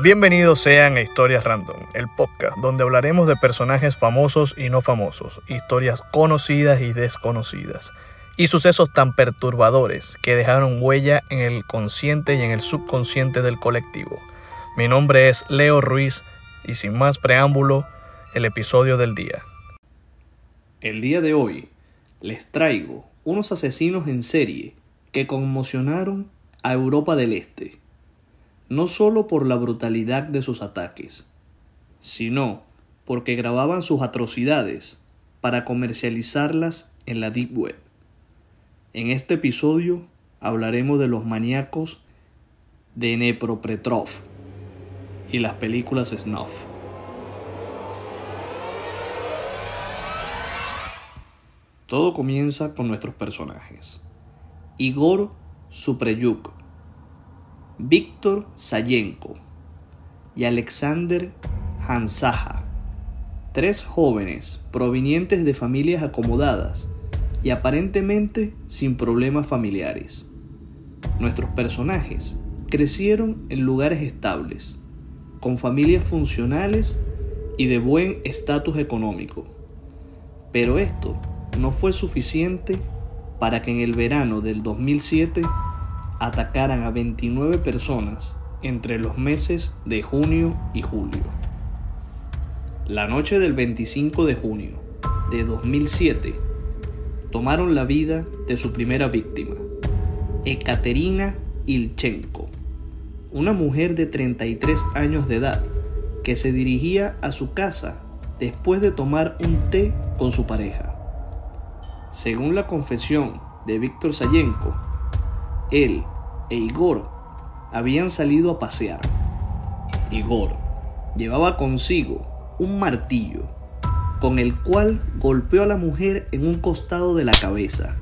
Bienvenidos sean a Historias Random, el podcast donde hablaremos de personajes famosos y no famosos, historias conocidas y desconocidas, y sucesos tan perturbadores que dejaron huella en el consciente y en el subconsciente del colectivo. Mi nombre es Leo Ruiz y sin más preámbulo, el episodio del día. El día de hoy les traigo unos asesinos en serie que conmocionaron a Europa del Este, no solo por la brutalidad de sus ataques, sino porque grababan sus atrocidades para comercializarlas en la Deep Web. En este episodio hablaremos de los maníacos de Nepropetrov y las películas snuff. Todo comienza con nuestros personajes. Igor Supreyuk, Víctor Sayenko y Alexander Hansaja, tres jóvenes provenientes de familias acomodadas y aparentemente sin problemas familiares. Nuestros personajes crecieron en lugares estables, con familias funcionales y de buen estatus económico. Pero esto no fue suficiente para que en el verano del 2007 atacaran a 29 personas entre los meses de junio y julio. La noche del 25 de junio de 2007 tomaron la vida de su primera víctima, Ekaterina Ilchenko, una mujer de 33 años de edad que se dirigía a su casa después de tomar un té con su pareja. Según la confesión de Víctor Sayenko, él e Igor habían salido a pasear. Igor llevaba consigo un martillo con el cual golpeó a la mujer en un costado de la cabeza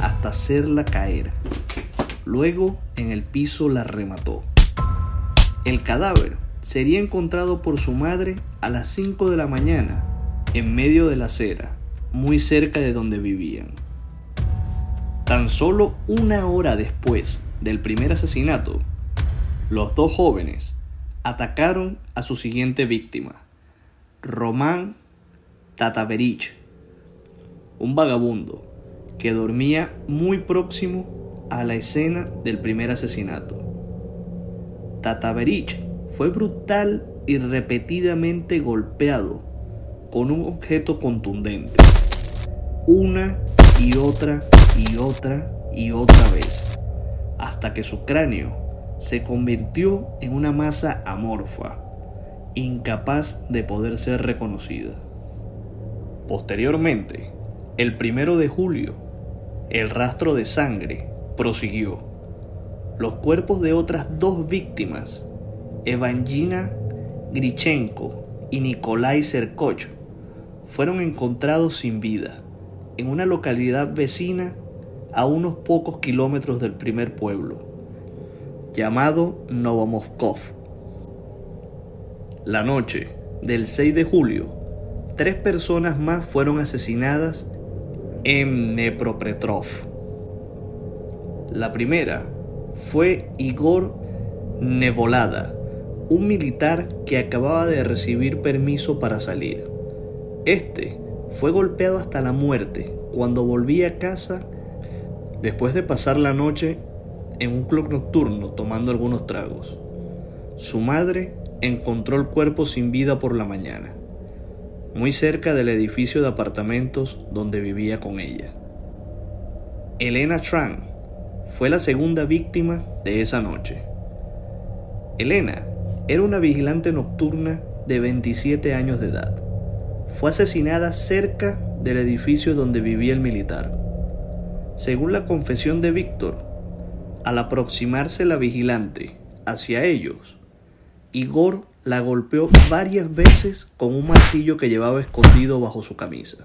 hasta hacerla caer. Luego en el piso la remató. El cadáver sería encontrado por su madre a las 5 de la mañana en medio de la acera, muy cerca de donde vivían. Tan solo una hora después del primer asesinato, los dos jóvenes atacaron a su siguiente víctima, Román Tataverich, un vagabundo que dormía muy próximo a la escena del primer asesinato. Tataverich fue brutal y repetidamente golpeado con un objeto contundente, una y otra y otra y otra vez, hasta que su cráneo se convirtió en una masa amorfa, incapaz de poder ser reconocida. Posteriormente, el primero de julio, el rastro de sangre prosiguió. Los cuerpos de otras dos víctimas, Evangelina Grichenko y Nikolai Serkoch, fueron encontrados sin vida en una localidad vecina a unos pocos kilómetros del primer pueblo, llamado Novomovkov. La noche del 6 de julio, tres personas más fueron asesinadas en Nepropetrov. La primera fue Igor Nevolada, un militar que acababa de recibir permiso para salir. Este fue golpeado hasta la muerte cuando volvía a casa después de pasar la noche en un club nocturno tomando algunos tragos. Su madre encontró el cuerpo sin vida por la mañana, muy cerca del edificio de apartamentos donde vivía con ella. Elena Tran fue la segunda víctima de esa noche. Elena era una vigilante nocturna de 27 años de edad. Fue asesinada cerca del edificio donde vivía el militar. Según la confesión de Víctor, al aproximarse la vigilante hacia ellos, Igor la golpeó varias veces con un martillo que llevaba escondido bajo su camisa,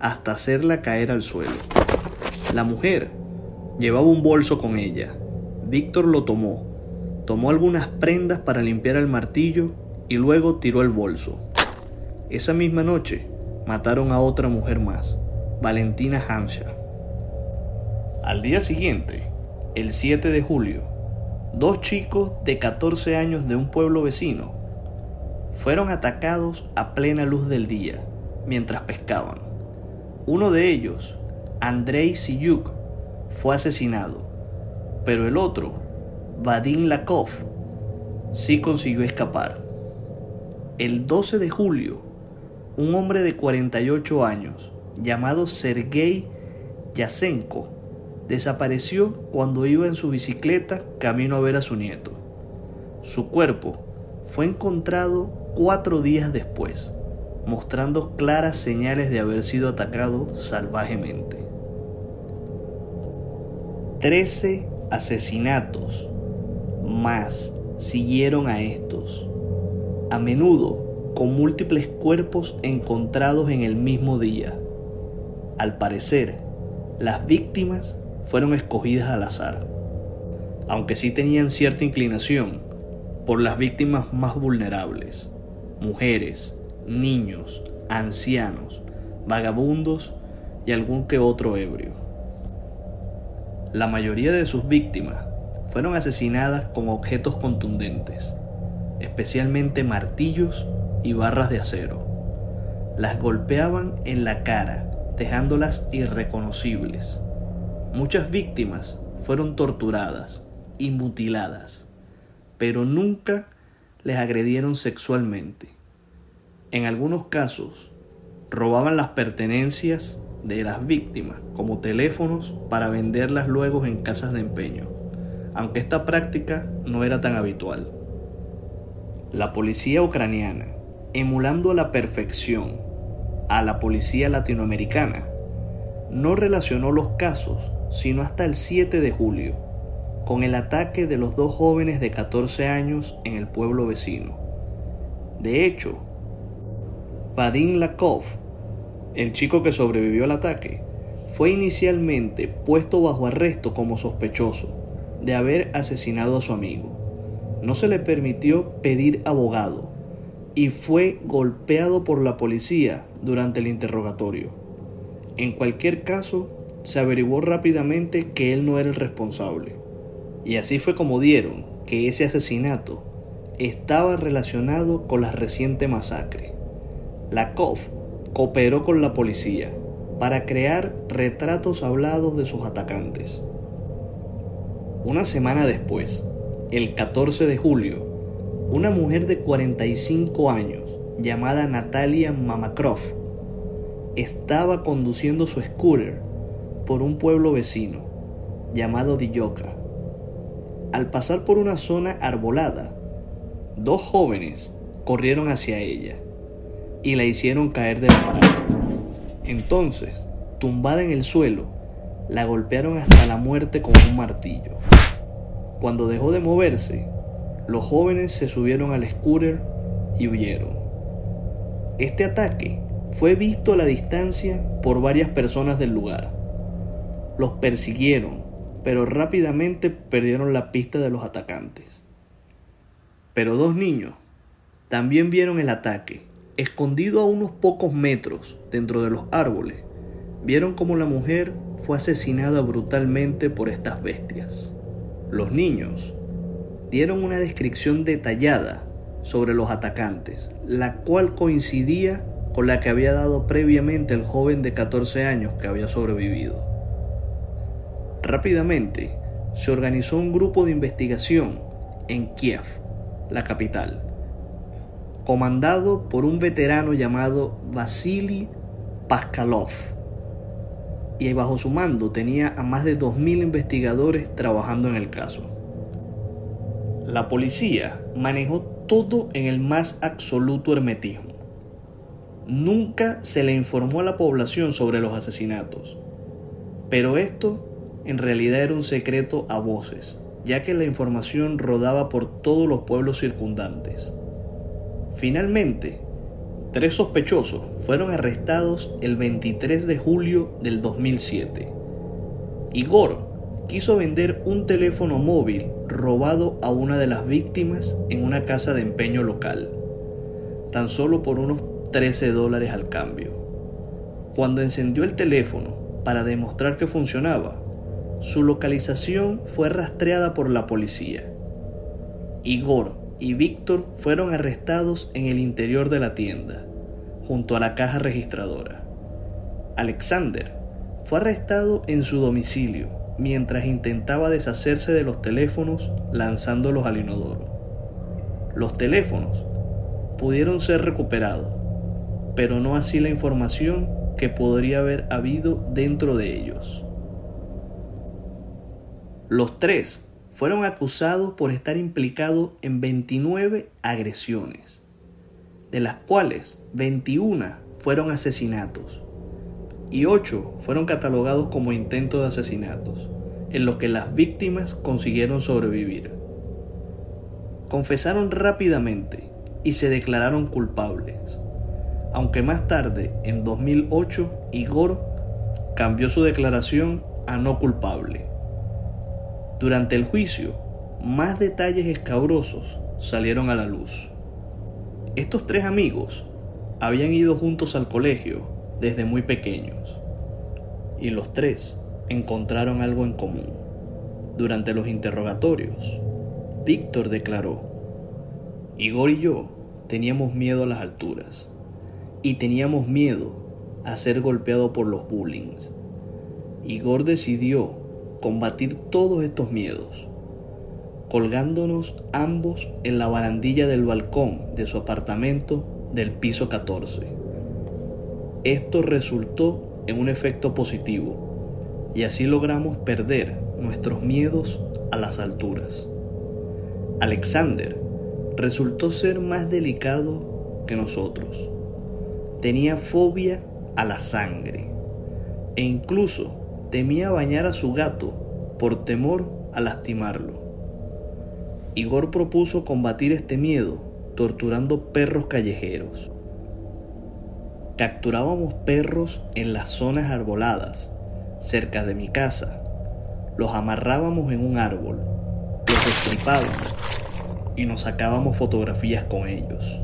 hasta hacerla caer al suelo. La mujer llevaba un bolso con ella. Víctor lo tomó, tomó algunas prendas para limpiar el martillo y luego tiró el bolso. Esa misma noche mataron a otra mujer más, Valentina Hansha. Al día siguiente, el 7 de julio, dos chicos de 14 años de un pueblo vecino fueron atacados a plena luz del día mientras pescaban. Uno de ellos, Andrei Siyuk, fue asesinado, pero el otro, Vadim Lakov, sí consiguió escapar. El 12 de julio, un hombre de 48 años, llamado Sergei Yasenko, desapareció cuando iba en su bicicleta camino a ver a su nieto. Su cuerpo fue encontrado cuatro días después, mostrando claras señales de haber sido atacado salvajemente. Trece asesinatos más siguieron a estos, a menudo con múltiples cuerpos encontrados en el mismo día. Al parecer, las víctimas fueron escogidas al azar, aunque sí tenían cierta inclinación por las víctimas más vulnerables, mujeres, niños, ancianos, vagabundos y algún que otro ebrio. La mayoría de sus víctimas fueron asesinadas con objetos contundentes, especialmente martillos y barras de acero. Las golpeaban en la cara, dejándolas irreconocibles. Muchas víctimas fueron torturadas y mutiladas, pero nunca les agredieron sexualmente. En algunos casos, robaban las pertenencias de las víctimas, como teléfonos, para venderlas luego en casas de empeño, aunque esta práctica no era tan habitual. La policía ucraniana, emulando a la perfección a la policía latinoamericana, no relacionó los casos sino hasta el 7 de julio, con el ataque de los dos jóvenes de 14 años en el pueblo vecino. De hecho, Vadim Lakov, el chico que sobrevivió al ataque, fue inicialmente puesto bajo arresto como sospechoso de haber asesinado a su amigo. No se le permitió pedir abogado y fue golpeado por la policía durante el interrogatorio. En cualquier caso, se averiguó rápidamente que él no era el responsable. Y así fue como dieron que ese asesinato estaba relacionado con la reciente masacre. La cooperó con la policía para crear retratos hablados de sus atacantes. Una semana después, el 14 de julio, una mujer de 45 años llamada Natalia Mamakroff estaba conduciendo su scooter por un pueblo vecino llamado Dilloca. Al pasar por una zona arbolada, dos jóvenes corrieron hacia ella y la hicieron caer de la Entonces, tumbada en el suelo, la golpearon hasta la muerte con un martillo. Cuando dejó de moverse, los jóvenes se subieron al scooter y huyeron. Este ataque fue visto a la distancia por varias personas del lugar los persiguieron, pero rápidamente perdieron la pista de los atacantes. Pero dos niños también vieron el ataque. Escondido a unos pocos metros dentro de los árboles, vieron cómo la mujer fue asesinada brutalmente por estas bestias. Los niños dieron una descripción detallada sobre los atacantes, la cual coincidía con la que había dado previamente el joven de 14 años que había sobrevivido. Rápidamente se organizó un grupo de investigación en Kiev, la capital, comandado por un veterano llamado Vasily Paskalov, y bajo su mando tenía a más de 2.000 investigadores trabajando en el caso. La policía manejó todo en el más absoluto hermetismo. Nunca se le informó a la población sobre los asesinatos, pero esto en realidad era un secreto a voces, ya que la información rodaba por todos los pueblos circundantes. Finalmente, tres sospechosos fueron arrestados el 23 de julio del 2007. Igor quiso vender un teléfono móvil robado a una de las víctimas en una casa de empeño local, tan solo por unos 13 dólares al cambio. Cuando encendió el teléfono para demostrar que funcionaba, su localización fue rastreada por la policía. Igor y Víctor fueron arrestados en el interior de la tienda, junto a la caja registradora. Alexander fue arrestado en su domicilio mientras intentaba deshacerse de los teléfonos lanzándolos al inodoro. Los teléfonos pudieron ser recuperados, pero no así la información que podría haber habido dentro de ellos. Los tres fueron acusados por estar implicados en 29 agresiones, de las cuales 21 fueron asesinatos y 8 fueron catalogados como intentos de asesinatos, en los que las víctimas consiguieron sobrevivir. Confesaron rápidamente y se declararon culpables, aunque más tarde, en 2008, Igor cambió su declaración a no culpable. Durante el juicio, más detalles escabrosos salieron a la luz. Estos tres amigos habían ido juntos al colegio desde muy pequeños y los tres encontraron algo en común. Durante los interrogatorios, Víctor declaró, Igor y yo teníamos miedo a las alturas y teníamos miedo a ser golpeado por los bullings. Igor decidió combatir todos estos miedos, colgándonos ambos en la barandilla del balcón de su apartamento del piso 14. Esto resultó en un efecto positivo y así logramos perder nuestros miedos a las alturas. Alexander resultó ser más delicado que nosotros. Tenía fobia a la sangre e incluso temía bañar a su gato por temor a lastimarlo. Igor propuso combatir este miedo torturando perros callejeros. Capturábamos perros en las zonas arboladas, cerca de mi casa. Los amarrábamos en un árbol, los estripábamos y nos sacábamos fotografías con ellos.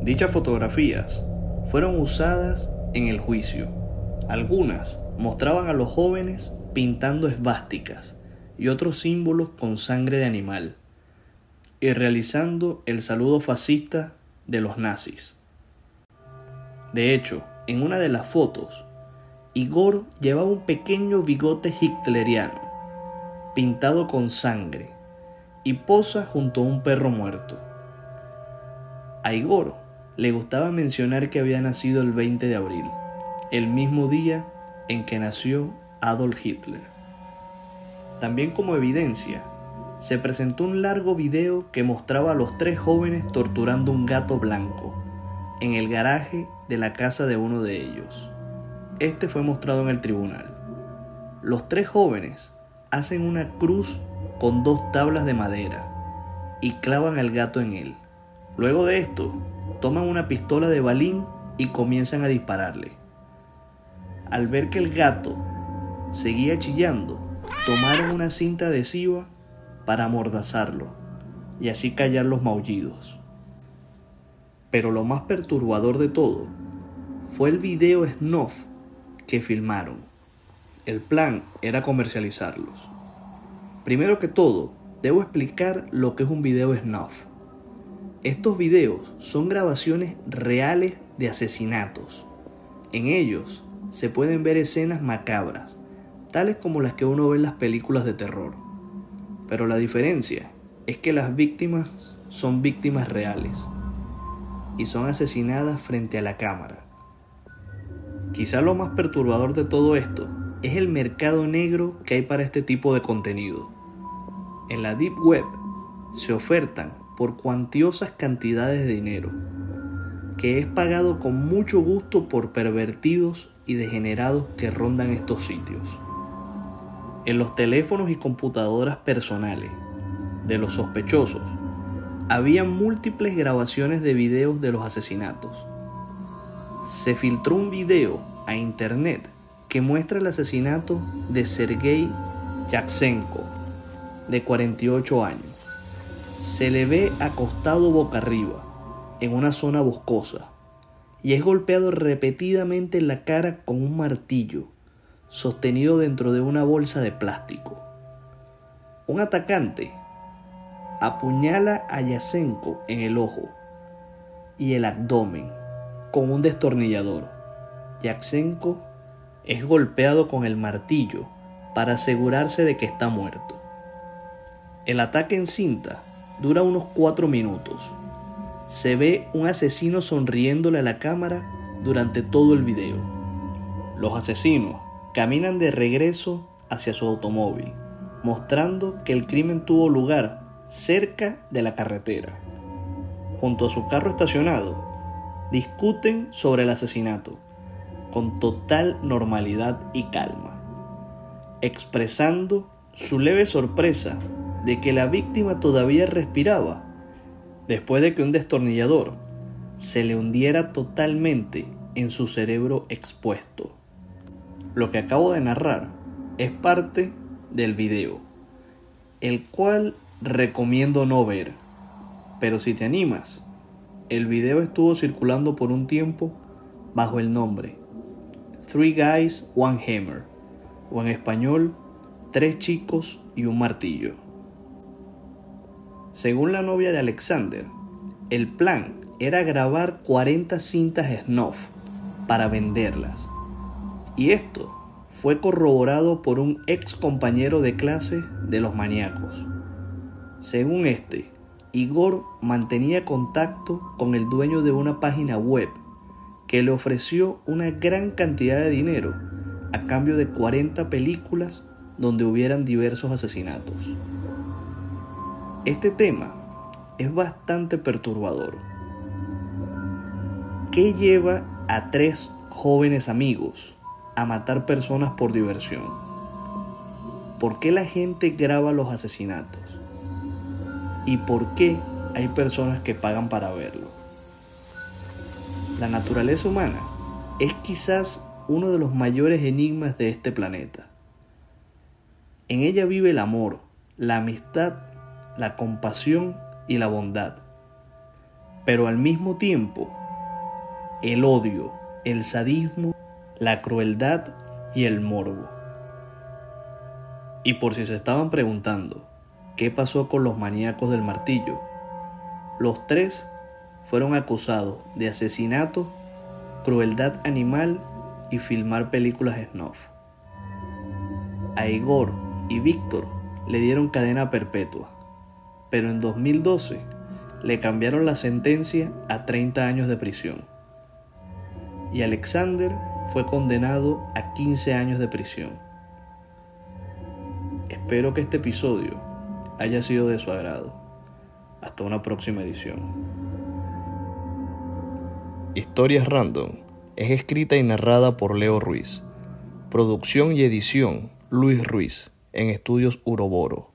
Dichas fotografías fueron usadas en el juicio. Algunas mostraban a los jóvenes pintando esvásticas y otros símbolos con sangre de animal y realizando el saludo fascista de los nazis. De hecho, en una de las fotos, Igor llevaba un pequeño bigote hitleriano, pintado con sangre, y posa junto a un perro muerto. A Igor le gustaba mencionar que había nacido el 20 de abril, el mismo día en que nació Adolf Hitler. También como evidencia, se presentó un largo video que mostraba a los tres jóvenes torturando un gato blanco en el garaje de la casa de uno de ellos. Este fue mostrado en el tribunal. Los tres jóvenes hacen una cruz con dos tablas de madera y clavan al gato en él. Luego de esto, toman una pistola de balín y comienzan a dispararle. Al ver que el gato seguía chillando, tomaron una cinta adhesiva para amordazarlo y así callar los maullidos. Pero lo más perturbador de todo fue el video snuff que filmaron. El plan era comercializarlos. Primero que todo, debo explicar lo que es un video snuff. Estos videos son grabaciones reales de asesinatos. En ellos se pueden ver escenas macabras, tales como las que uno ve en las películas de terror. Pero la diferencia es que las víctimas son víctimas reales y son asesinadas frente a la cámara. Quizá lo más perturbador de todo esto es el mercado negro que hay para este tipo de contenido. En la Deep Web se ofertan por cuantiosas cantidades de dinero, que es pagado con mucho gusto por pervertidos y degenerados que rondan estos sitios. En los teléfonos y computadoras personales de los sospechosos había múltiples grabaciones de videos de los asesinatos. Se filtró un video a internet que muestra el asesinato de Sergei Yaksenko, de 48 años. Se le ve acostado boca arriba, en una zona boscosa, y es golpeado repetidamente en la cara con un martillo, sostenido dentro de una bolsa de plástico. Un atacante apuñala a Yasenko en el ojo y el abdomen con un destornillador. Yasenko es golpeado con el martillo para asegurarse de que está muerto. El ataque en cinta dura unos cuatro minutos. Se ve un asesino sonriéndole a la cámara durante todo el video. Los asesinos caminan de regreso hacia su automóvil, mostrando que el crimen tuvo lugar cerca de la carretera. Junto a su carro estacionado, discuten sobre el asesinato con total normalidad y calma, expresando su leve sorpresa de que la víctima todavía respiraba después de que un destornillador se le hundiera totalmente en su cerebro expuesto. Lo que acabo de narrar es parte del video, el cual recomiendo no ver. Pero si te animas, el video estuvo circulando por un tiempo bajo el nombre Three Guys, One Hammer, o en español, Tres chicos y un martillo. Según la novia de Alexander, el plan era grabar 40 cintas snuff para venderlas. Y esto fue corroborado por un ex compañero de clase de los maníacos. Según este, Igor mantenía contacto con el dueño de una página web que le ofreció una gran cantidad de dinero a cambio de 40 películas donde hubieran diversos asesinatos. Este tema es bastante perturbador. ¿Qué lleva a tres jóvenes amigos a matar personas por diversión? ¿Por qué la gente graba los asesinatos? y por qué hay personas que pagan para verlo. La naturaleza humana es quizás uno de los mayores enigmas de este planeta. En ella vive el amor, la amistad, la compasión y la bondad. Pero al mismo tiempo, el odio, el sadismo, la crueldad y el morbo. Y por si se estaban preguntando, ¿Qué pasó con los maníacos del martillo? Los tres fueron acusados de asesinato, crueldad animal y filmar películas snuff. A Igor y Víctor le dieron cadena perpetua, pero en 2012 le cambiaron la sentencia a 30 años de prisión. Y Alexander fue condenado a 15 años de prisión. Espero que este episodio haya sido de su agrado. Hasta una próxima edición. Historias Random es escrita y narrada por Leo Ruiz. Producción y edición Luis Ruiz en Estudios Uroboro.